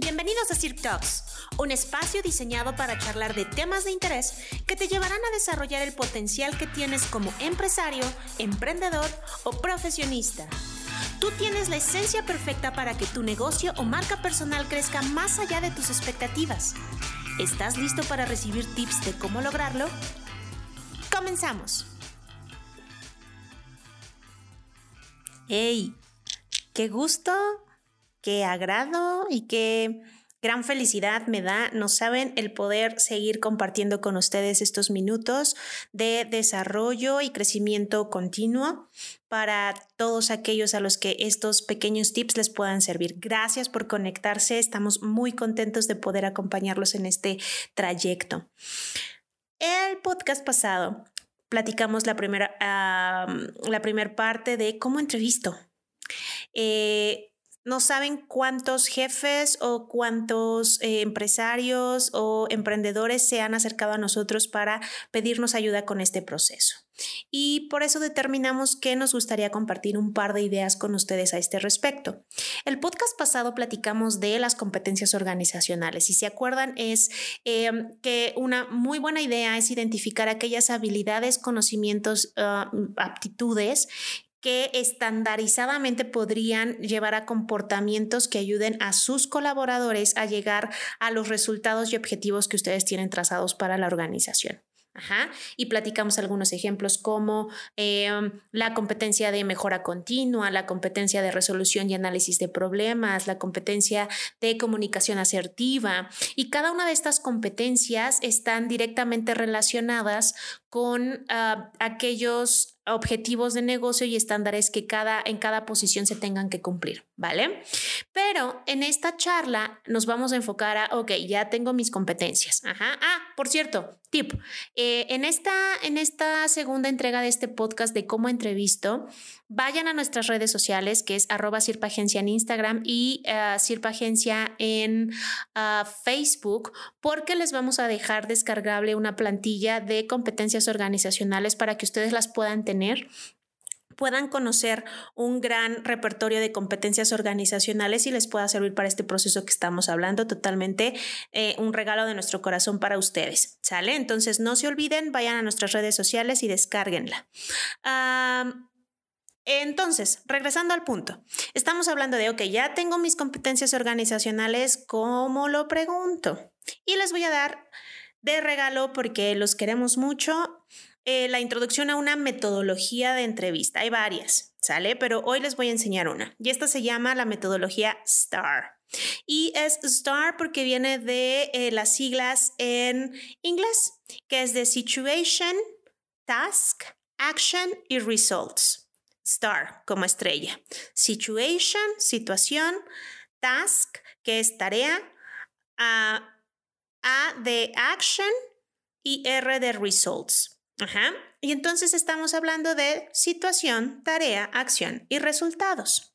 Bienvenidos a Cirque Talks, un espacio diseñado para charlar de temas de interés que te llevarán a desarrollar el potencial que tienes como empresario, emprendedor o profesionista. Tú tienes la esencia perfecta para que tu negocio o marca personal crezca más allá de tus expectativas. ¿Estás listo para recibir tips de cómo lograrlo? Comenzamos. ¡Hey! ¡Qué gusto! ¡Qué agrado! Y qué gran felicidad me da, no saben, el poder seguir compartiendo con ustedes estos minutos de desarrollo y crecimiento continuo para todos aquellos a los que estos pequeños tips les puedan servir. Gracias por conectarse, estamos muy contentos de poder acompañarlos en este trayecto. El podcast pasado platicamos la primera, la parte de cómo entrevisto. Eh, no saben cuántos jefes o cuántos eh, empresarios o emprendedores se han acercado a nosotros para pedirnos ayuda con este proceso. Y por eso determinamos que nos gustaría compartir un par de ideas con ustedes a este respecto. El podcast pasado platicamos de las competencias organizacionales. Si se acuerdan, es em, que una muy buena idea es identificar aquellas habilidades, conocimientos, ah, aptitudes que estandarizadamente podrían llevar a comportamientos que ayuden a sus colaboradores a llegar a los resultados y objetivos que ustedes tienen trazados para la organización. Y platicamos algunos ejemplos como em, la competencia de mejora continua, la competencia de resolución y análisis de problemas, la competencia de comunicación asertiva. Y cada una de estas competencias están directamente relacionadas con ah, aquellos objetivos de negocio y estándares que cada, en cada posición se tengan que cumplir, ¿vale? Pero en esta charla nos vamos a enfocar a, ok, ya tengo mis competencias. Ajá. Ah, por cierto, tip. Eh, en, esta, en esta segunda entrega de este podcast de cómo entrevisto, vayan a nuestras redes sociales, que es arroba Sirpagencia en Instagram y uh, Sirpagencia en uh, Facebook, porque les vamos a dejar descargable una plantilla de competencias organizacionales para que ustedes las puedan tener puedan conocer un gran repertorio de competencias organizacionales y les pueda servir para este proceso que estamos hablando. Totalmente eh, un regalo de nuestro corazón para ustedes. ¿Sale? Entonces no se olviden, vayan a nuestras redes sociales y descárguenla. Entonces, regresando al punto, estamos hablando de, ok, ya tengo mis competencias organizacionales, ¿cómo lo pregunto? Y les voy a dar de regalo, porque los queremos mucho, eh, la introducción a una metodología de entrevista. Hay varias, ¿sale? Pero hoy les voy a enseñar una. Y esta se llama la metodología STAR. Y es STAR porque viene de eh, las siglas en inglés, que es de Situation, Task, Action y Results star como estrella. Situation, situación. Task, que es tarea. A, de action y R de results. Ajá. Y entonces estamos hablando de situación, tarea, acción y resultados.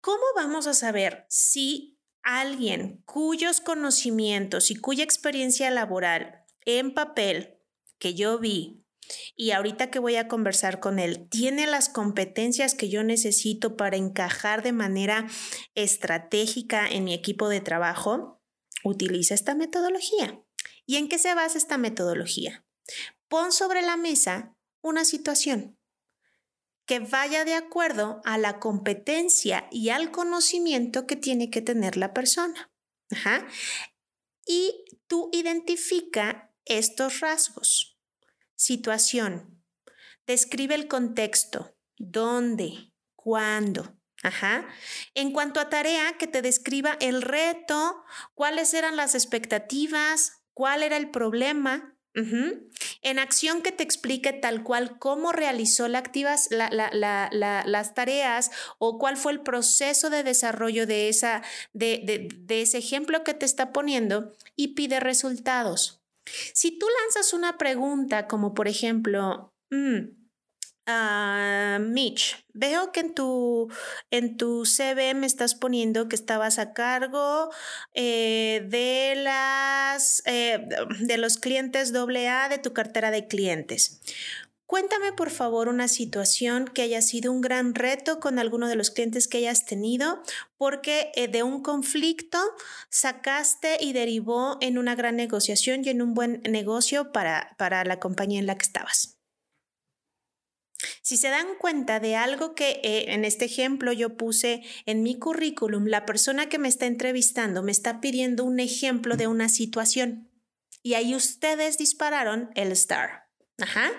¿Cómo vamos a saber si alguien cuyos conocimientos y cuya experiencia laboral en papel que yo vi y ahorita que voy a conversar con él, tiene las competencias que yo necesito para encajar de manera estratégica en mi equipo de trabajo, utiliza esta metodología. ¿Y en qué se basa esta metodología? Pon sobre la mesa una situación que vaya de acuerdo a la competencia y al conocimiento que tiene que tener la persona. Y tú identifica estos rasgos. Situación. Describe el contexto. ¿Dónde? ¿Cuándo? Ajá. En cuanto a tarea, que te describa el reto, cuáles eran las expectativas, cuál era el problema. En acción que te explique tal cual cómo realizó las tareas o cuál fue el proceso de desarrollo de, esa, de, de ese ejemplo que te está poniendo y pide resultados. Si tú lanzas una pregunta como por ejemplo, mm, ah, Mitch, veo que en tu, en tu CV me estás poniendo que estabas a cargo eh, de, las, eh, de los clientes AA de tu cartera de clientes. Cuéntame por favor una situación que haya sido un gran reto con alguno de los clientes que hayas tenido, porque eh, de un conflicto sacaste y derivó en una gran negociación y en un buen negocio para, para la compañía en la que estabas. Si se dan cuenta de algo que eh, en este ejemplo yo puse en mi currículum, la persona que me está entrevistando me está pidiendo un ejemplo de una situación y ahí ustedes dispararon el star. Ajá.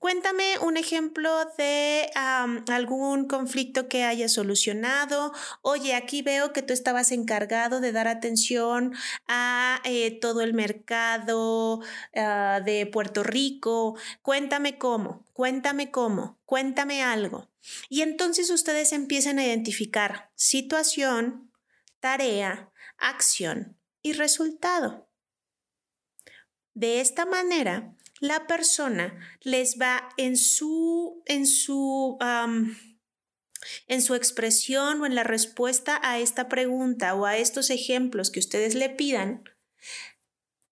Cuéntame un ejemplo de algún conflicto que hayas solucionado. Oye, aquí veo que tú estabas encargado de dar atención a eh, todo el mercado ah, de Puerto Rico. Cuéntame cómo, cuéntame cómo, cuéntame algo. Y entonces ustedes empiezan a identificar situación, tarea, acción y resultado. De esta manera, la persona les va en su, en su, en su expresión o en la respuesta a esta pregunta o a estos ejemplos que ustedes le pidan,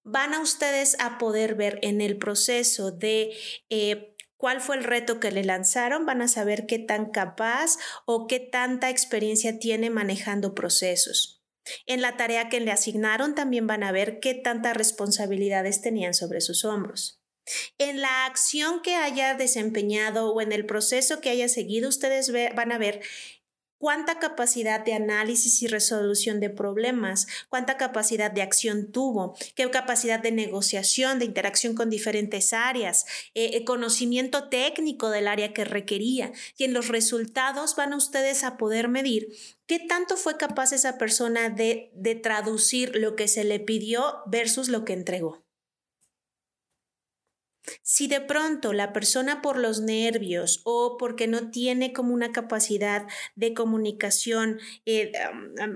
van a ustedes a poder ver en el proceso de eh, cuál fue el reto que le lanzaron, van a saber qué tan capaz o qué tanta experiencia tiene manejando procesos. En la tarea que le asignaron también van a ver qué tantas responsabilidades tenían sobre sus hombros. En la acción que haya desempeñado o en el proceso que haya seguido, ustedes van a ver cuánta capacidad de análisis y resolución de problemas, cuánta capacidad de acción tuvo, qué capacidad de negociación, de interacción con diferentes áreas, eh, eh, conocimiento técnico del área que requería. Y en los resultados van ustedes a poder medir qué tanto fue capaz esa persona de traducir lo que se le pidió versus lo que entregó. Si de pronto la persona por los nervios o porque no tiene como una capacidad de comunicación eh,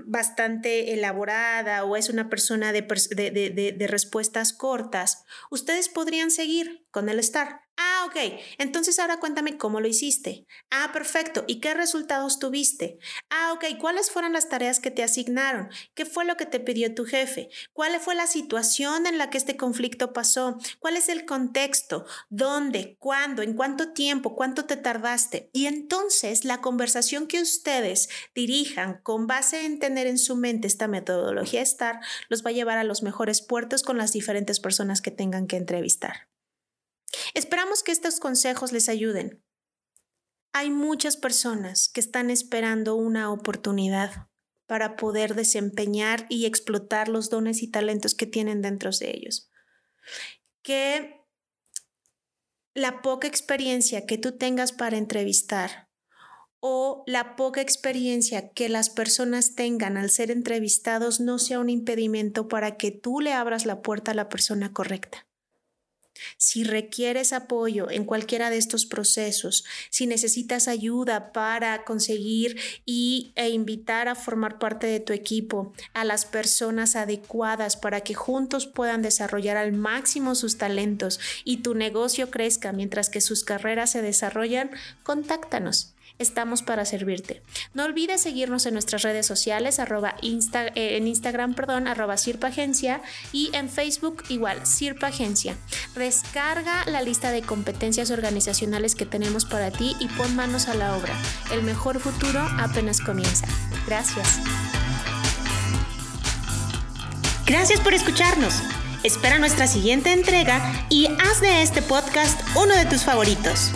bastante elaborada o es una persona de, de respuestas cortas, ustedes podrían seguir con el estar. Ah, ok. Entonces ahora cuéntame cómo lo hiciste. Ah, perfecto. ¿Y qué resultados tuviste? Ah, ok. ¿Cuáles fueron las tareas que te asignaron? ¿Qué fue lo que te pidió tu jefe? ¿Cuál fue la situación en la que este conflicto pasó? ¿Cuál es el contexto? ¿Dónde? ¿Cuándo? ¿En cuánto tiempo? ¿Cuánto te tardaste? Y entonces la conversación que ustedes dirijan con base en tener en su mente esta metodología STAR los va a llevar a los mejores puertos con las diferentes personas que tengan que entrevistar. Esperamos que estos consejos les ayuden. Hay muchas personas que están esperando una oportunidad para poder desempeñar y explotar los dones y talentos que tienen dentro de ellos. Que la poca experiencia que tú tengas para entrevistar o la poca experiencia que las personas tengan al ser entrevistados no sea un impedimento para que tú le abras la puerta a la persona correcta. Si requieres apoyo en cualquiera de estos procesos, si necesitas ayuda para conseguir y, e invitar a formar parte de tu equipo a las personas adecuadas para que juntos puedan desarrollar al máximo sus talentos y tu negocio crezca mientras que sus carreras se desarrollan, contáctanos estamos para servirte. No olvides seguirnos en nuestras redes sociales, arroba eh, en Instagram, perdón, arroba y en Facebook igual, Sirpa Agencia. Descarga la lista de competencias organizacionales que tenemos para ti y pon manos a la obra. El mejor futuro apenas comienza. Gracias. Gracias por escucharnos. Espera nuestra siguiente entrega y haz de este podcast uno de tus favoritos.